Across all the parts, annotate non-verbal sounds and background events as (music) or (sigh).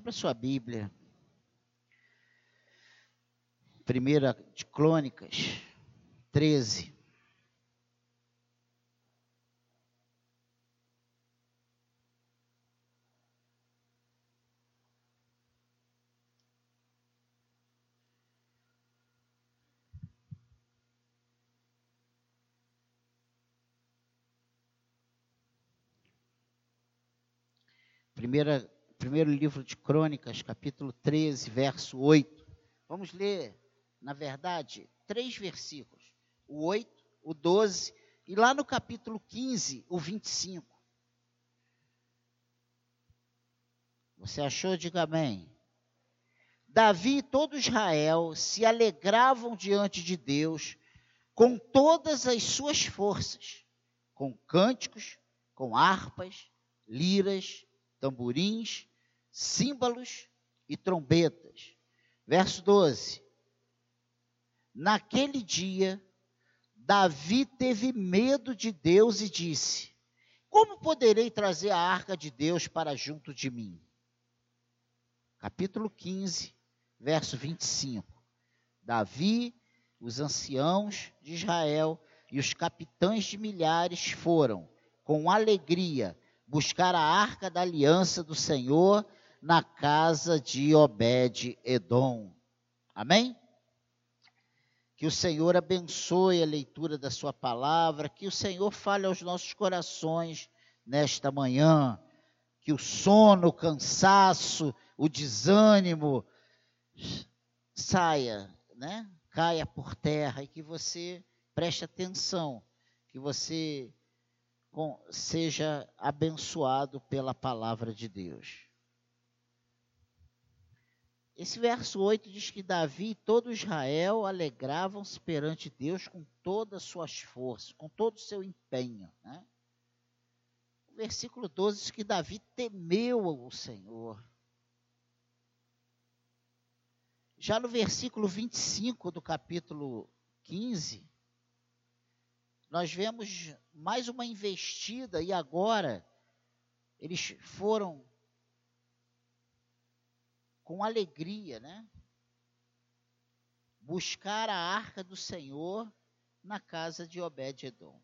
Abra sua Bíblia. Primeira de Crônicas 13. Primeira primeiro livro de Crônicas, capítulo 13, verso 8. Vamos ler, na verdade, três versículos: o 8, o 12 e lá no capítulo 15, o 25. Você achou? Diga amém. Davi e todo Israel se alegravam diante de Deus com todas as suas forças, com cânticos, com harpas, liras, tamborins símbolos e trombetas. Verso 12. Naquele dia, Davi teve medo de Deus e disse: Como poderei trazer a arca de Deus para junto de mim? Capítulo 15, verso 25. Davi, os anciãos de Israel e os capitães de milhares foram, com alegria, buscar a arca da aliança do Senhor na casa de Obed-Edom. Amém? Que o Senhor abençoe a leitura da Sua palavra, que o Senhor fale aos nossos corações nesta manhã, que o sono, o cansaço, o desânimo saia, né? Caia por terra e que você preste atenção, que você seja abençoado pela palavra de Deus. Esse verso 8 diz que Davi e todo Israel alegravam-se perante Deus com todas as suas forças, com todo o seu empenho. Né? O versículo 12 diz que Davi temeu o Senhor. Já no versículo 25 do capítulo 15, nós vemos mais uma investida e agora eles foram com alegria, né? Buscar a arca do Senhor na casa de Obed-Edom.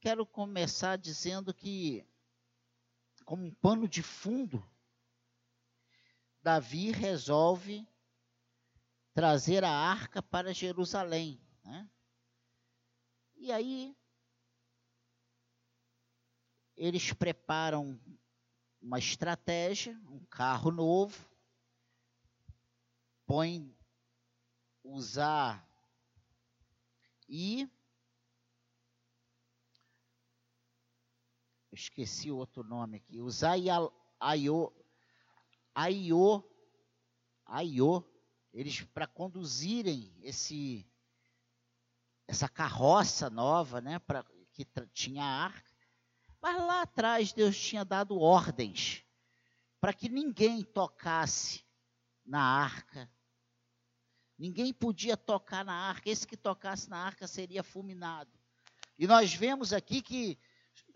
Quero começar dizendo que, como um pano de fundo, Davi resolve trazer a arca para Jerusalém. Né? E aí eles preparam uma estratégia, um carro novo, põem usar e esqueci outro nome aqui, usar Aiô, Aiô, Aiô, eles para conduzirem esse essa carroça nova, né, para que tinha arca, mas lá atrás Deus tinha dado ordens para que ninguém tocasse na arca. Ninguém podia tocar na arca. Esse que tocasse na arca seria fulminado. E nós vemos aqui que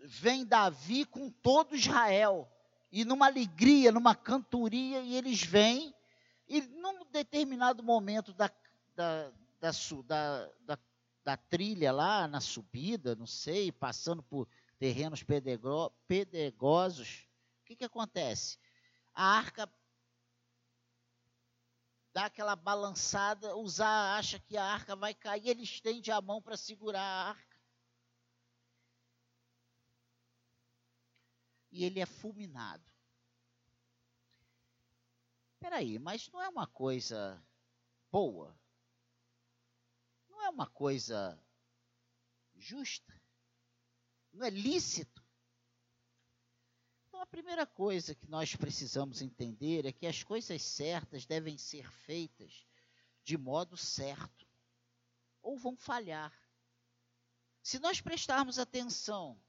vem Davi com todo Israel. E numa alegria, numa cantoria, e eles vêm. E num determinado momento da, da, da, da, da, trilha lá, na subida, não sei, passando por terrenos pedregosos, o que, que acontece? A arca dá aquela balançada, usar acha que a arca vai cair, ele estende a mão para segurar a arca. E ele é fulminado. Peraí, mas não é uma coisa boa? Não é uma coisa justa? Não é lícito. Então, a primeira coisa que nós precisamos entender é que as coisas certas devem ser feitas de modo certo, ou vão falhar. Se nós prestarmos atenção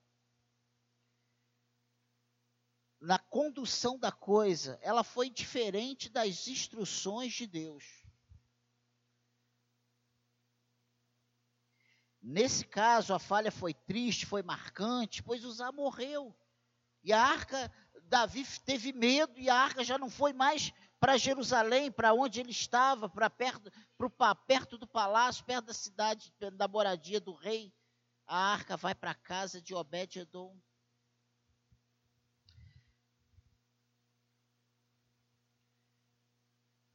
na condução da coisa, ela foi diferente das instruções de Deus. Nesse caso, a falha foi triste, foi marcante, pois Uzá morreu. E a arca, Davi teve medo e a arca já não foi mais para Jerusalém, para onde ele estava, para perto, para perto do palácio, perto da cidade, da moradia do rei. A arca vai para a casa de Obed-edom.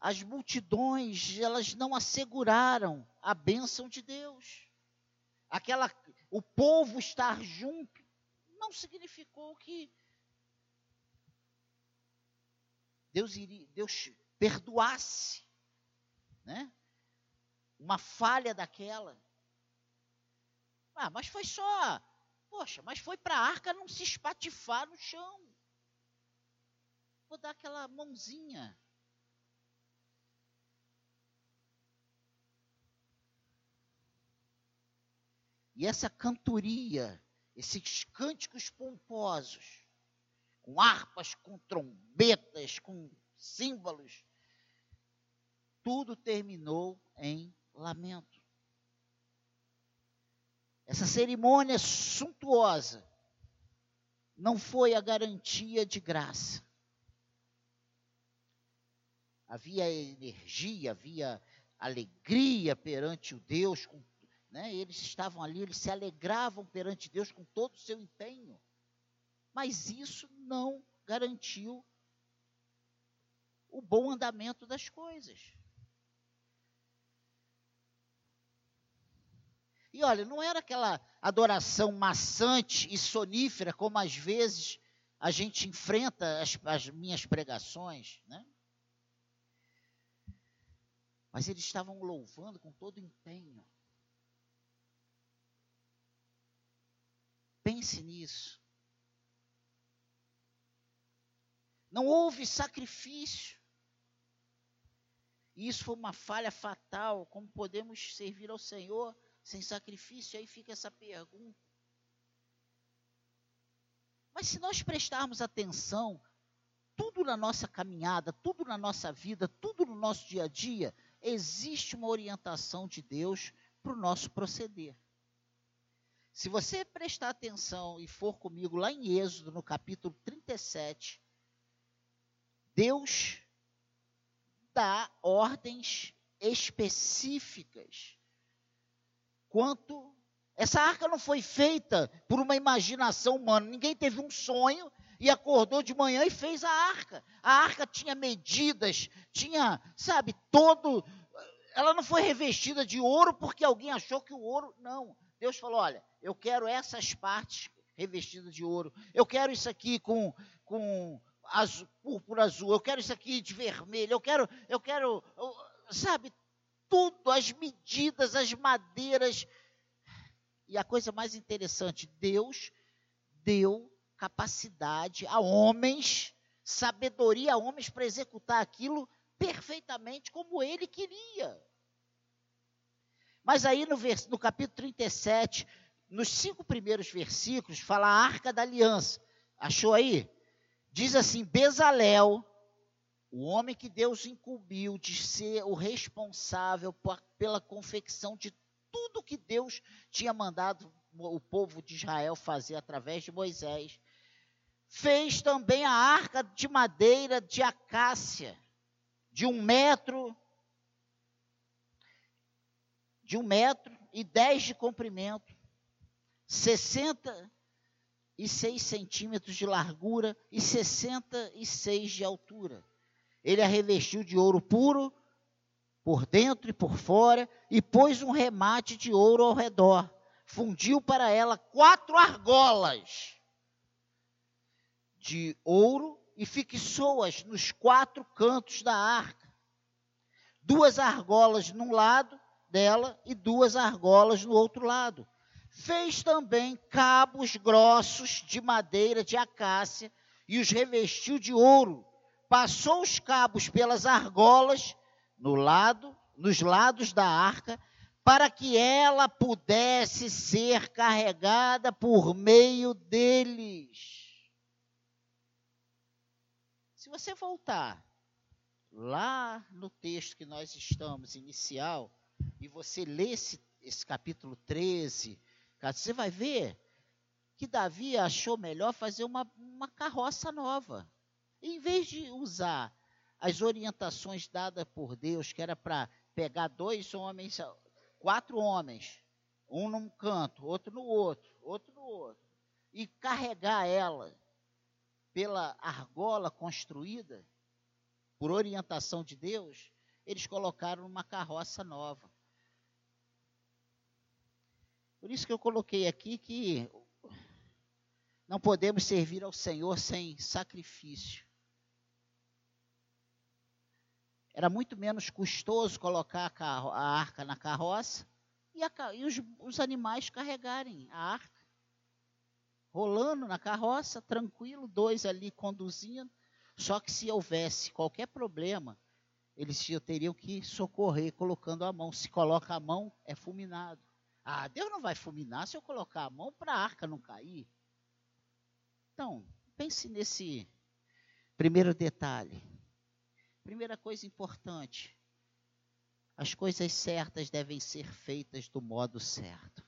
As multidões, elas não asseguraram a bênção de Deus. Aquela, o povo estar junto não significou que Deus iria, Deus perdoasse, né? Uma falha daquela. Ah, mas foi só, poxa, mas foi para a arca não se espatifar no chão. Vou dar aquela mãozinha. E essa cantoria, esses cânticos pomposos, com harpas, com trombetas, com símbolos. Tudo terminou em lamento. Essa cerimônia suntuosa não foi a garantia de graça. Havia energia, havia alegria perante o Deus, com, né? eles estavam ali, eles se alegravam perante Deus com todo o seu empenho. Mas isso não garantiu o bom andamento das coisas. E olha, não era aquela adoração maçante e sonífera como às vezes a gente enfrenta as, as minhas pregações, né? Mas eles estavam louvando com todo empenho. Pense nisso. Não houve sacrifício. E isso foi uma falha fatal. Como podemos servir ao Senhor sem sacrifício? Aí fica essa pergunta. Mas se nós prestarmos atenção, tudo na nossa caminhada, tudo na nossa vida, tudo no nosso dia a dia, existe uma orientação de Deus para o nosso proceder. Se você prestar atenção e for comigo lá em Êxodo, no capítulo 37, Deus dá ordens específicas quanto essa arca não foi feita por uma imaginação humana. Ninguém teve um sonho e acordou de manhã e fez a arca. A arca tinha medidas, tinha, sabe, todo. Ela não foi revestida de ouro porque alguém achou que o ouro. Não. Deus falou: olha, eu quero essas partes revestidas de ouro. Eu quero isso aqui com, com azul, púrpura azul, eu quero isso aqui de vermelho, eu quero, eu quero, sabe, tudo, as medidas, as madeiras. E a coisa mais interessante, Deus deu capacidade a homens, sabedoria a homens para executar aquilo perfeitamente como ele queria. Mas aí no, vers, no capítulo 37, nos cinco primeiros versículos, fala a arca da aliança. Achou aí? Diz assim: Bezalel, o homem que Deus incumbiu de ser o responsável pela confecção de tudo que Deus tinha mandado o povo de Israel fazer através de Moisés, fez também a arca de madeira de acácia, de um metro, de um metro e dez de comprimento, sessenta e 6 centímetros de largura e 66 de altura. Ele a revestiu de ouro puro, por dentro e por fora, e pôs um remate de ouro ao redor. Fundiu para ela quatro argolas de ouro e fixou-as nos quatro cantos da arca. Duas argolas num lado dela e duas argolas no outro lado Fez também cabos grossos de madeira de acácia e os revestiu de ouro. Passou os cabos pelas argolas no lado, nos lados da arca, para que ela pudesse ser carregada por meio deles. Se você voltar lá no texto que nós estamos inicial e você ler esse esse capítulo 13, você vai ver que Davi achou melhor fazer uma, uma carroça nova. Em vez de usar as orientações dadas por Deus, que era para pegar dois homens, quatro homens, um num canto, outro no outro, outro no outro, e carregar ela pela argola construída, por orientação de Deus, eles colocaram uma carroça nova. Por isso que eu coloquei aqui que não podemos servir ao Senhor sem sacrifício. Era muito menos custoso colocar a, arca na carroça e, a, e os, os animais carregarem a arca. Rolando na carroça, tranquilo, dois ali conduzindo. Só que se houvesse qualquer problema, eles teriam que socorrer colocando a mão. Se coloca a mão, é fulminado. Ah, Deus não vai fulminar se eu colocar a mão para a arca não cair. Então, pense nesse primeiro detalhe. Primeira coisa importante: as coisas certas devem ser feitas do modo certo.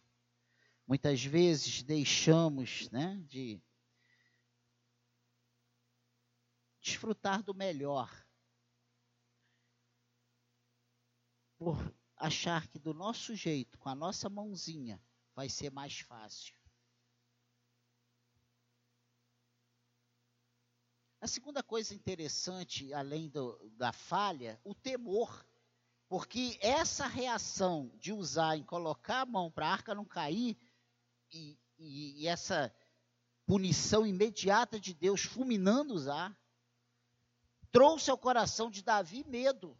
Muitas vezes deixamos né, de desfrutar do melhor por achar que do nosso jeito, com a nossa mãozinha, vai ser mais fácil. A segunda coisa interessante, além do, da falha, o temor. Porque essa reação de usar em colocar a mão para a arca não cair, e, e, e, essa punição imediata de Deus fulminando usar, trouxe ao coração de Davi medo,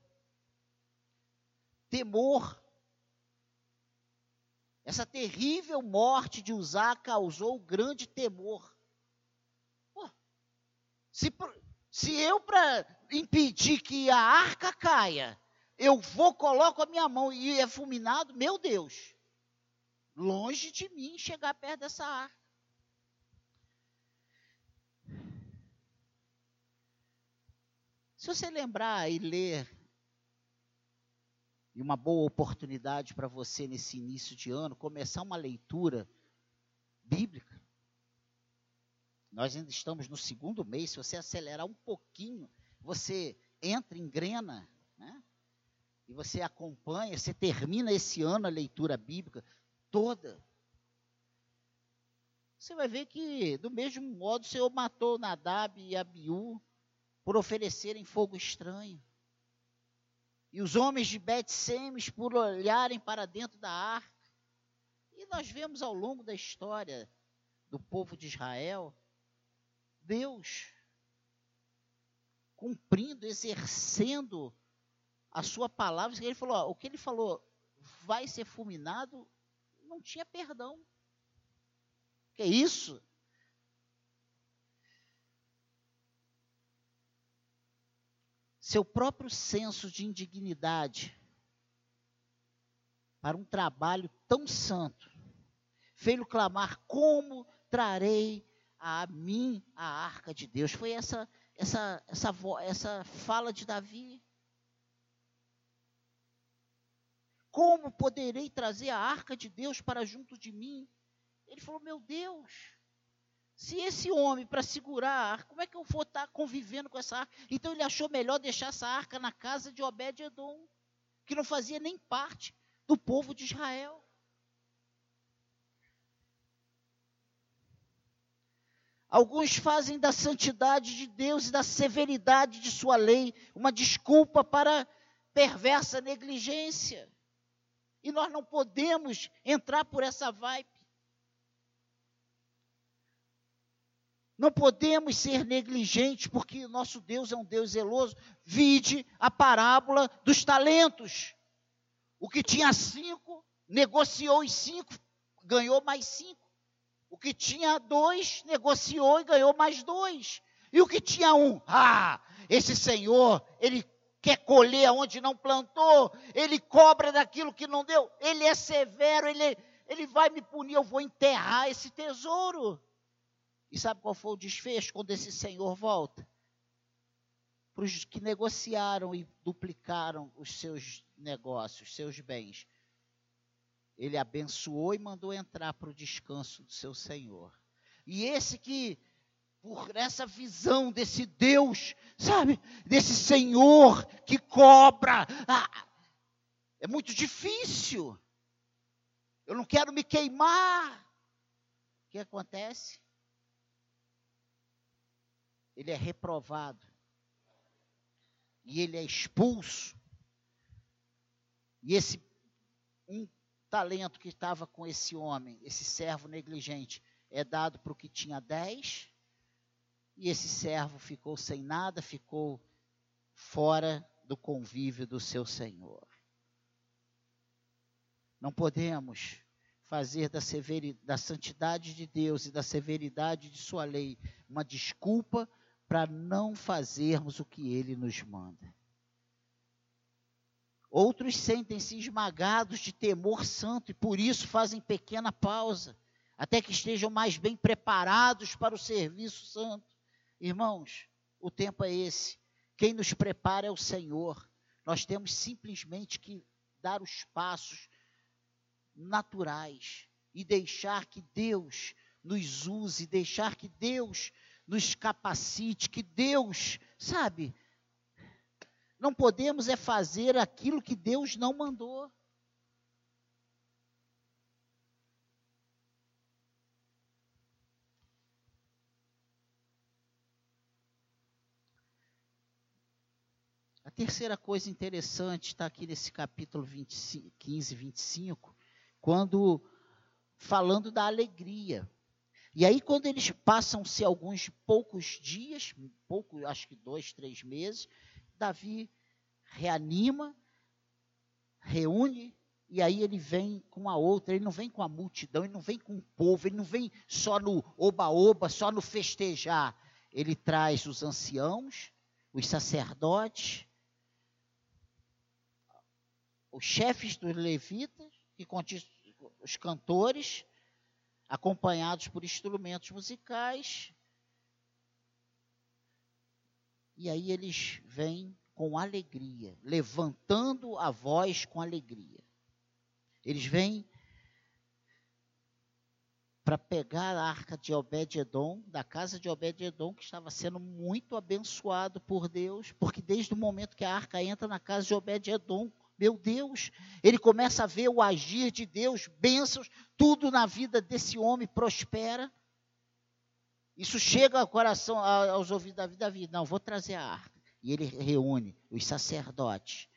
temor. Essa terrível morte de Uzá causou grande temor. Se, se eu, para impedir que a arca caia, eu vou, coloco a minha mão e é fulminado, meu Deus, longe de mim chegar perto dessa arca. Se você lembrar e ler, e uma boa oportunidade para você nesse início de ano, começar uma leitura bíblica, nós ainda estamos no segundo mês. Se você acelerar um pouquinho, você entra, engrena, né? E você acompanha, você termina esse ano a leitura bíblica toda. Você vai ver que, do mesmo modo, o Senhor matou Nadab e Abiú por oferecerem fogo estranho. E os homens de Bet-Semes por olharem para dentro da arca. E nós vemos ao longo da história do povo de Israel Deus cumprindo, exercendo a sua palavra. Ele falou, ó, o que ele falou vai ser fulminado, não tinha perdão. Que é isso? Seu próprio senso de indignidade para um trabalho tão santo fez-lhe clamar: Como trarei a mim a arca de Deus. Foi essa essa essa essa fala de Davi. Como poderei trazer a arca de Deus para junto de mim? Ele falou: Meu Deus, se esse homem para segurar a arca, como é que eu vou estar convivendo com essa arca? Então ele achou melhor deixar essa arca na casa de Obed-Edom, que não fazia nem parte do povo de Israel. Alguns fazem da santidade de Deus e da severidade de sua lei uma desculpa para perversa negligência. E nós não podemos entrar por essa vibe. Não podemos ser negligentes, porque nosso Deus é um Deus zeloso. Vide a parábola dos talentos. O que tinha cinco, negociou os cinco, ganhou mais cinco. O que tinha dois, negociou e ganhou mais dois. E o que tinha um, ah, esse senhor, ele quer colher onde não plantou, ele cobra daquilo que não deu, ele é severo, ele, ele vai me punir, eu vou enterrar esse tesouro. E sabe qual foi o desfecho quando esse senhor volta? Para os que negociaram e duplicaram os seus negócios, seus bens. ele abençoou e mandou entrar para o descanso do seu Senhor. E esse que, por essa visão desse Deus, sabe, desse Senhor que cobra, ah, é muito difícil. Eu não quero me queimar. O que acontece? Ele é reprovado. E ele é expulso. E esse um talento que estava com esse homem, esse servo negligente, é dado para o que tinha dez, e esse servo ficou sem nada, ficou fora do convívio do seu senhor. Não podemos fazer da, da santidade de Deus e da severidade de sua lei uma desculpa para não fazermos o que ele nos manda. Outros sentem-se esmagados de temor santo e por isso fazem pequena pausa, até que estejam mais bem preparados para o serviço santo. Irmãos, o tempo é esse. Quem nos prepara é o Senhor. Nós temos simplesmente que dar os passos naturais e deixar que Deus nos use, deixar que Deus nos capacite, que Deus, sabe, não podemos é fazer aquilo que Deus não mandou. A terceira coisa interessante está aqui nesse capítulo 25, 15, 25, quando falando da alegria. E aí, quando eles passam-se alguns poucos dias, pouco, acho que dois, três meses, Davi reanima, reúne, e aí ele vem com a outra, ele não vem com a multidão, ele não vem com o povo, ele não vem só no oba-oba, só no festejar. Ele traz os anciãos, os sacerdotes, os chefes dos levitas, que os cantores, acompanhados por instrumentos musicais, e aí eles vêm com alegria, levantando a voz com alegria. Eles vêm para pegar a arca de Obed-Edom, da casa de Obed-Edom, que estava sendo muito abençoado por Deus, porque desde o momento que a arca entra na casa de Obed-Edom, meu Deus, ele começa a ver o agir de Deus, bênçãos, tudo na vida desse homem prospera. Isso chega ao coração, aos ouvidos da vida, vida. Não, vou trazer a arca. E ele reúne os sacerdotes,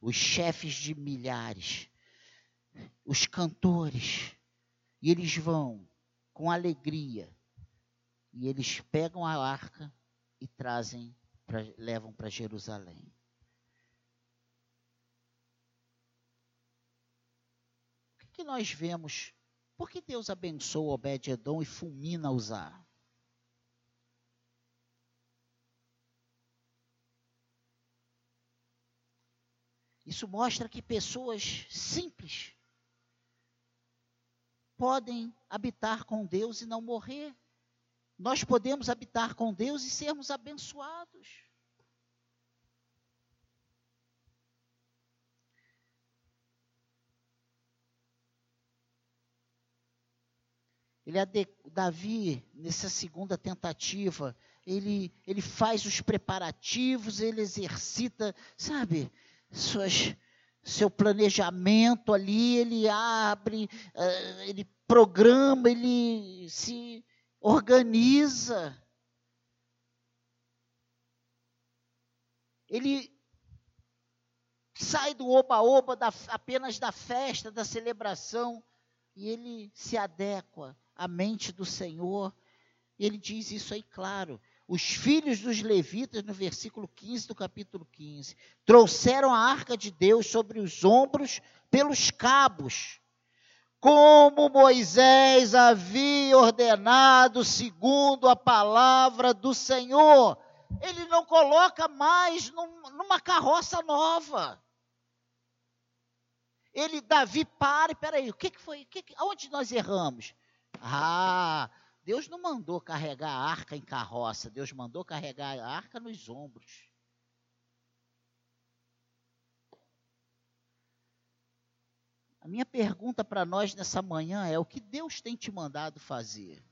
os chefes de milhares, os cantores. E eles vão com alegria. E eles pegam a arca e trazem, pra, levam para Jerusalém. O que, nós vemos? Por que Deus abençoa Obed-Edom e fulmina Uzá? Isso mostra que pessoas simples podem habitar com Deus e não morrer. Nós podemos habitar com Deus e sermos abençoados. Ele Davi, nessa segunda tentativa, ele, ele faz os preparativos, ele exercita, sabe, suas, seu planejamento ali, ele abre, uh, ele programa, ele se organiza. Ele sai do oba-oba apenas da festa, da celebração, e ele se adequa à mente do Senhor. Ele diz isso aí claro os filhos dos levitas, no versículo 15 do capítulo 15, trouxeram a arca de Deus sobre os ombros pelos cabos, como Moisés havia ordenado, segundo a palavra do Senhor. Ele não coloca mais num, numa carroça nova. Ele, Davi, para, peraí, o que, que foi? Que, aonde nós erramos? Ah, Deus não mandou carregar a arca em carroça, Deus mandou carregar a arca nos ombros. A minha pergunta para nós nessa manhã é: o que Deus tem te mandado fazer?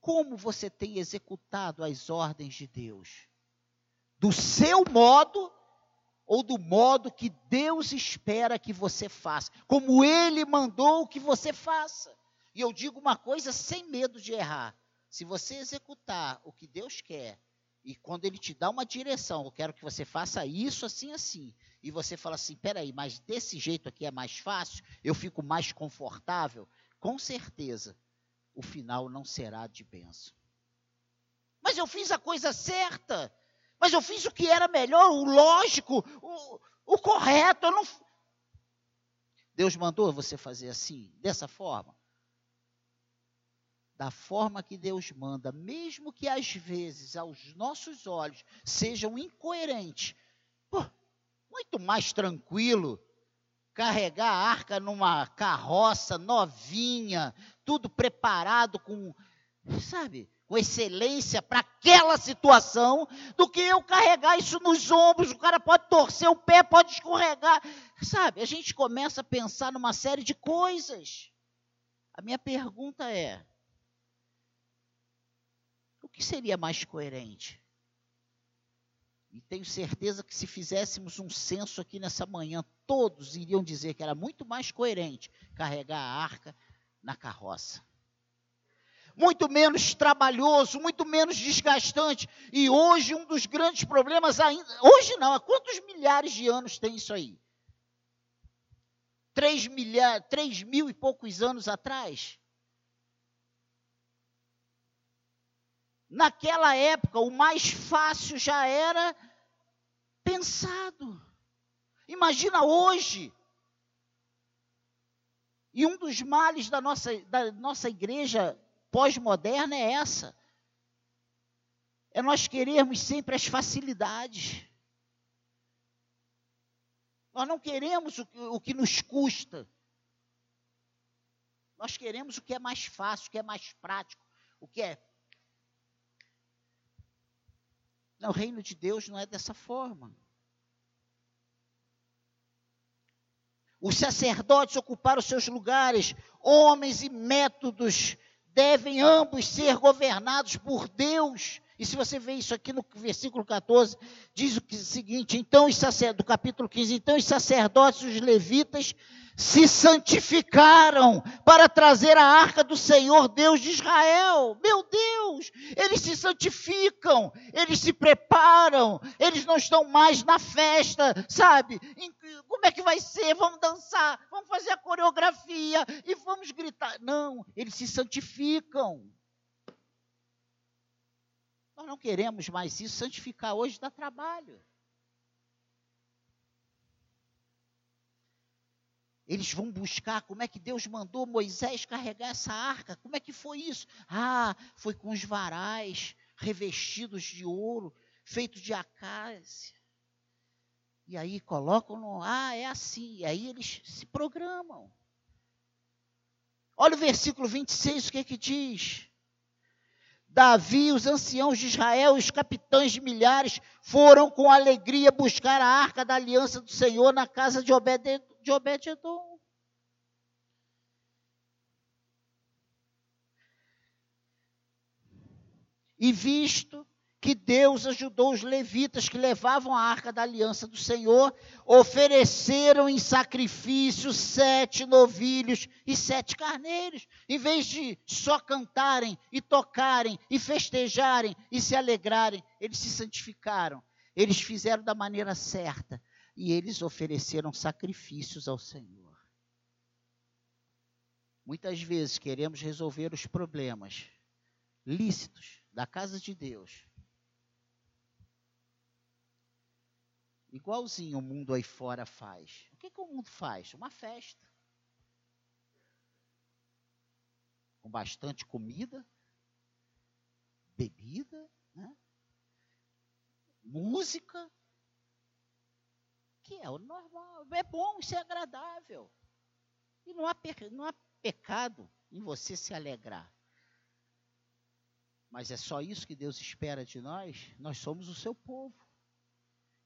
Como você tem executado as ordens de Deus? Do seu modo ou do modo que Deus espera que você faça? Como Ele mandou que você faça? E eu digo uma coisa sem medo de errar: se você executar o que Deus quer, e quando Ele te dá uma direção, eu quero que você faça isso, assim, assim, e você fala assim: peraí, mas desse jeito aqui é mais fácil, eu fico mais confortável, com certeza o final não será de bênção. Mas eu fiz a coisa certa, mas eu fiz o que era melhor, o lógico, o, o correto. Eu não... Deus mandou você fazer assim, dessa forma? Da forma que Deus manda, mesmo que às vezes aos nossos olhos sejam incoerentes, pô, muito mais tranquilo carregar a arca numa carroça novinha, tudo preparado com, sabe, com excelência para aquela situação, do que eu carregar isso nos ombros. O cara pode torcer o pé, pode escorregar, sabe? A gente começa a pensar numa série de coisas. A minha pergunta é: que seria mais coerente? E tenho certeza que se fizéssemos um censo aqui nessa manhã, todos iriam dizer que era muito mais coerente carregar a arca na carroça. Muito menos trabalhoso, muito menos desgastante. E hoje um dos grandes problemas ainda, hoje não, há quantos milhares de anos tem isso aí? Três, milhar, três mil e poucos anos atrás. Naquela época, o mais fácil já era pensado. Imagina hoje. E um dos males da nossa, da nossa igreja pós-moderna é essa. É nós querermos sempre as facilidades. Nós não queremos o, o que nos custa. Nós queremos o que é mais fácil, o que é mais prático, o que é Não, o reino de Deus não é dessa forma. Os sacerdotes ocuparam seus lugares, homens e métodos devem ambos ser governados por Deus. E se você vê isso aqui no versículo 14, diz o seguinte: então os sacerdotes, do capítulo 15, então os sacerdotes, os levitas, se santificaram para trazer a arca do Senhor Deus de Israel. Meu Deus, eles se santificam, eles se preparam, eles não estão mais na festa, sabe? Como é que vai ser? Vamos dançar, vamos fazer a coreografia e vamos gritar. Não, eles se santificam. Nós não queremos mais isso, santificar hoje dá trabalho. Eles vão buscar como é que Deus mandou Moisés carregar essa arca. Como é que foi isso? Ah, foi com os varais revestidos de ouro, feitos de acácia. E aí colocam no. Ah, é assim. E aí eles se programam. Olha o versículo 26, o que é que diz? Davi, os anciãos de Israel, os capitães de milhares foram com alegria buscar a arca da aliança do Senhor na casa de Obed de Obed-Edom. E visto que Deus ajudou os levitas que levavam a arca da aliança do Senhor, ofereceram em sacrifício sete novilhos e sete carneiros. Em vez de só cantarem e tocarem e festejarem e se alegrarem, eles se santificaram. Eles fizeram da maneira certa e eles ofereceram sacrifícios ao Senhor. Muitas vezes queremos resolver os problemas lícitos da casa de Deus. Igualzinho o mundo aí fora faz. O que, que o mundo faz? Uma festa. Com bastante comida, bebida, né? música, que é o normal. É bom, isso é agradável. E não há, não há pecado em você se alegrar. Mas é só isso que Deus espera de nós? Nós somos o seu povo.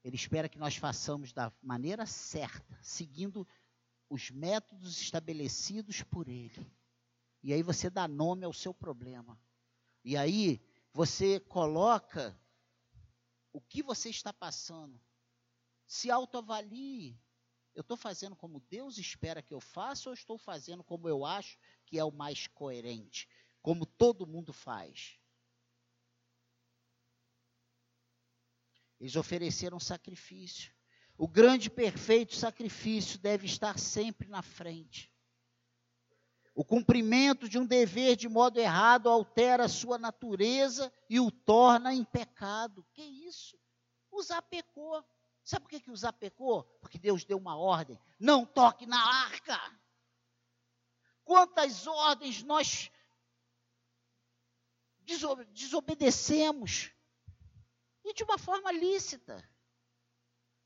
Ele espera que nós façamos da maneira certa, seguindo os métodos estabelecidos por Ele. E aí você dá nome ao seu problema. E aí você coloca o que você está passando. Se autoavalie. Eu estou fazendo como Deus espera que eu faça ou estou fazendo como eu acho que é o mais coerente? Como todo mundo faz? Eles ofereceram sacrifício. O grande perfeito sacrifício deve estar sempre na frente. O cumprimento de um dever de modo errado altera a sua natureza e o torna em pecado. Que isso? Usar pecou. Sabe por que, que Uzá pecou? Porque Deus deu uma ordem: não toque na arca. Quantas ordens nós desobedecemos? E de uma forma lícita.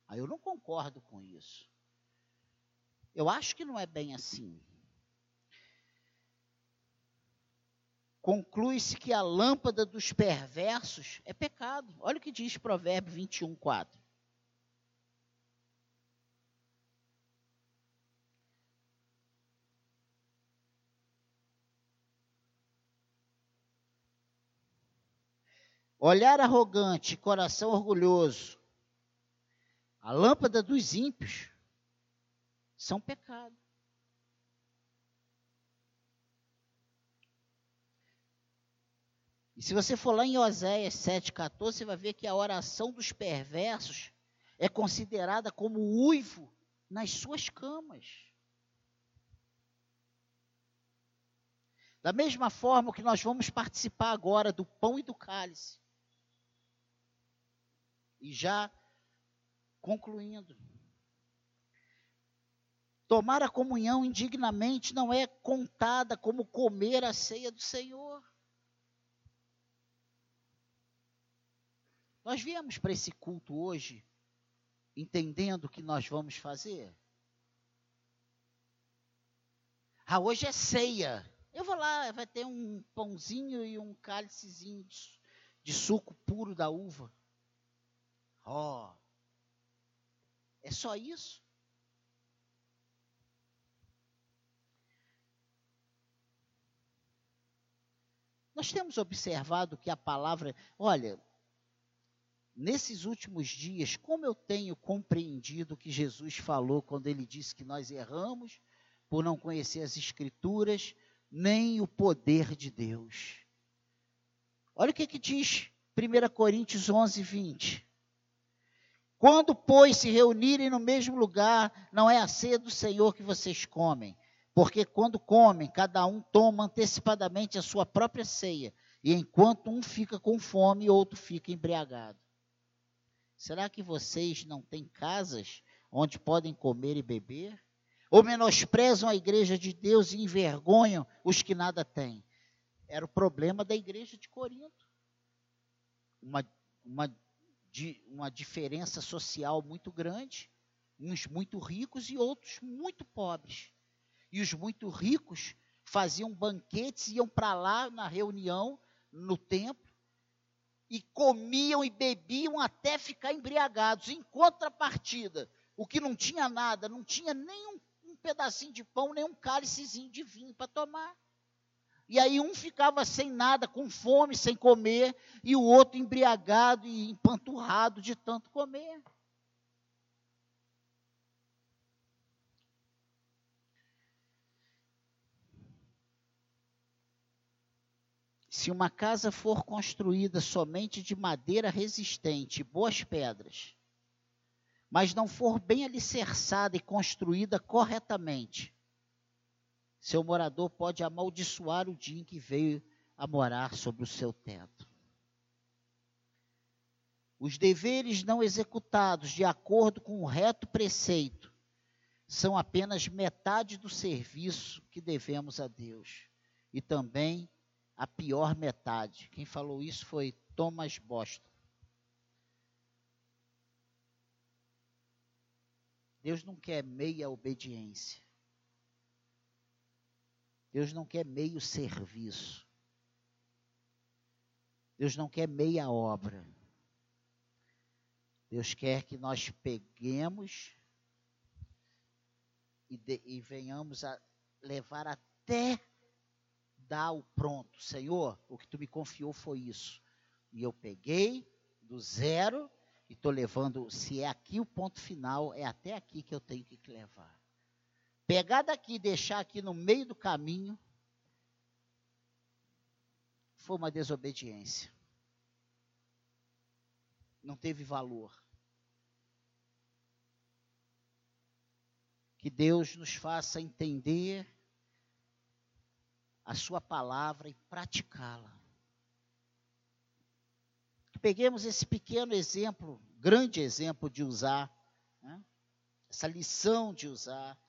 Aí eu não concordo com isso. Eu acho que não é bem assim. Conclui-se que a lâmpada dos perversos é pecado. Olha o que diz Provérbio 21, 4. Olhar arrogante, coração orgulhoso, a lâmpada dos ímpios são pecado. E se você for lá em Oséias 7,14, você vai ver que a oração dos perversos é considerada como uivo nas suas camas. Da mesma forma que nós vamos participar agora do pão e do cálice. E já concluindo. Tomar a comunhão indignamente não é contada como comer a ceia do Senhor. Nós viemos para esse culto hoje entendendo o que nós vamos fazer. Ah, hoje é ceia. Eu vou lá, vai ter um pãozinho e um cálicezinho de, suco puro da uva. Ó, oh, é só isso? Nós temos observado que a palavra, olha, nesses últimos dias, como eu tenho compreendido o que Jesus falou quando ele disse que nós erramos por não conhecer as Escrituras, nem o poder de Deus. Olha o que, que diz 1 Coríntios 11, 20. Quando, pois, se reunirem no mesmo lugar, não é a ceia do Senhor que vocês comem, porque quando comem, cada um toma antecipadamente a sua própria ceia, e enquanto um fica com fome, outro fica embriagado. Será que vocês não têm casas onde podem comer e beber? Ou menosprezam a igreja de Deus e envergonham os que nada têm? Era o problema da igreja de Corinto. Uma, uma de uma diferença social muito grande, uns muito ricos e outros muito pobres. E os muito ricos faziam banquetes, iam para lá na reunião, no templo, e comiam e bebiam até ficar embriagados. Em contrapartida, o que não tinha nada, não tinha nem um, um pedacinho de pão, nem um cálicezinho de vinho para tomar. E aí um ficava sem nada, com fome, sem comer, e o outro embriagado e empanturrado de tanto comer. Se uma casa for construída somente de madeira resistente e boas pedras, mas não for bem alicerçada e construída corretamente, seu morador pode amaldiçoar o dia em que veio a morar sobre o seu teto. Os deveres não executados de acordo com o reto preceito são apenas metade do serviço que devemos a Deus. E também a pior metade. Quem falou isso foi Thomas Boston. Deus não quer meia obediência. Deus não quer meio serviço. Deus não quer meia obra. Deus quer que nós peguemos e, de, e venhamos a levar até dar o pronto. Senhor, o que tu me confiou foi isso. E eu peguei do zero e estou levando, se é aqui o ponto final, é até aqui que eu tenho que levar. Pegar daqui e deixar aqui no meio do caminho foi uma desobediência. Não teve valor. Que Deus nos faça entender a Sua palavra e praticá-la. Peguemos esse pequeno exemplo, grande exemplo de usar, né? essa lição de usar,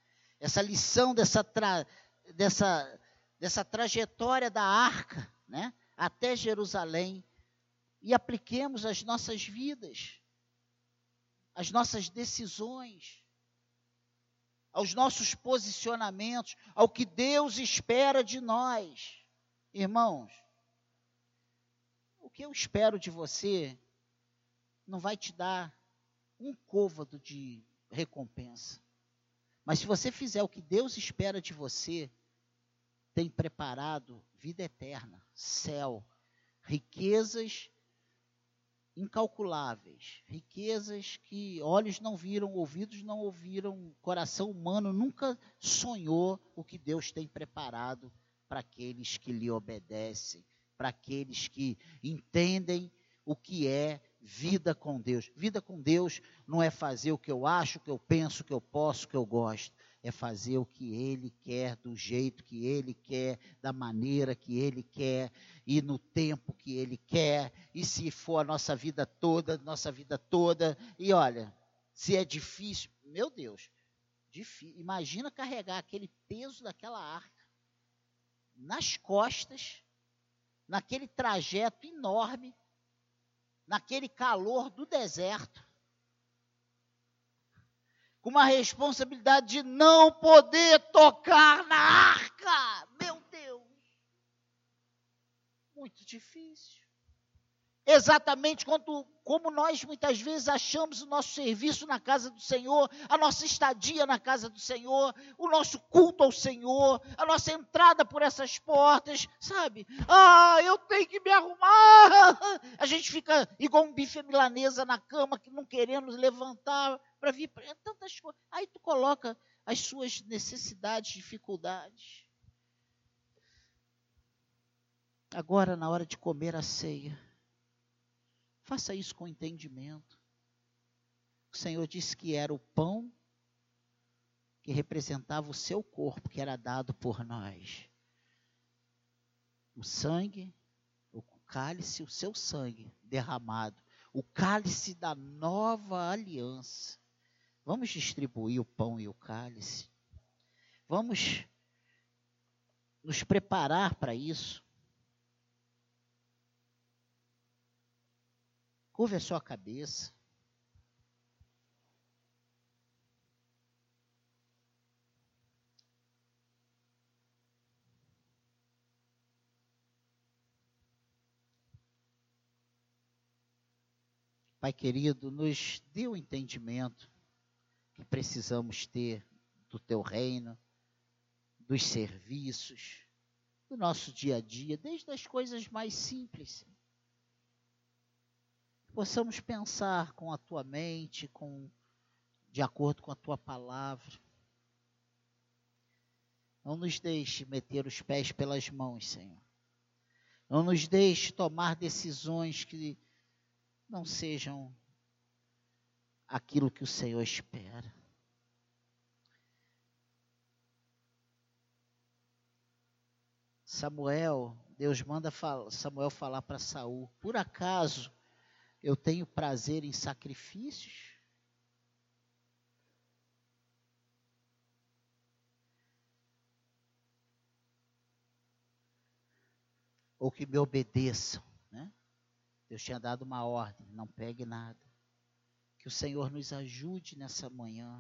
essa lição dessa, tra, dessa, dessa trajetória da arca, né? até Jerusalém, e apliquemos as nossas vidas, as nossas decisões, aos nossos posicionamentos, ao que Deus espera de nós. Irmãos, o que eu espero de você não vai te dar um côvado de recompensa. Mas se você fizer o que Deus espera de você, tem preparado vida eterna, céu, riquezas incalculáveis, riquezas que olhos não viram, ouvidos não ouviram, coração humano nunca sonhou o que Deus tem preparado para aqueles que lhe obedecem, para aqueles que entendem o que é vida com Deus. Vida com Deus não é fazer o que eu acho, o que eu penso, o que eu posso, o que eu gosto é fazer o que Ele quer, do jeito que Ele quer, da maneira que Ele quer e no tempo que Ele quer. E se for a nossa vida toda, nossa vida toda. E olha, se é difícil, meu Deus, difícil. imagina carregar aquele peso daquela arca nas costas, naquele trajeto enorme, naquele calor do deserto com uma responsabilidade de não poder tocar na arca. Meu Deus! Muito difícil. Exatamente quando, como nós muitas vezes achamos o nosso serviço na casa do Senhor, a nossa estadia na casa do Senhor, o nosso culto ao Senhor, a nossa entrada por essas portas, sabe? Ah, eu tenho que me arrumar. (laughs) A gente fica igual um bife milanesa na cama, que não queremos levantar para vir para tantas coisas. Aí tu coloca as suas necessidades, dificuldades. Agora, na hora de comer a ceia, faça isso com entendimento. O Senhor disse que era o pão que representava o seu corpo, que era dado por nós. O sangue, o cálice, o seu sangue derramado. O cálice da nova aliança. Vamos distribuir o pão e o cálice. Vamos nos preparar para isso. Curva a sua cabeça. Pai querido, nos dê o entendimento que precisamos ter do teu reino, dos serviços, do nosso dia a dia, desde as coisas mais simples. Possamos pensar com a tua mente, com de acordo com a tua palavra. Não nos deixe meter os pés pelas mãos, Senhor. Não nos deixe tomar decisões que não sejam aquilo que o Senhor espera. Samuel, Deus manda Samuel falar para Saul: Por acaso eu tenho prazer em sacrifícios? Ou que me obedeçam, né? Deus tinha dado uma ordem: não pegue nada. Que o Senhor nos ajude nessa manhã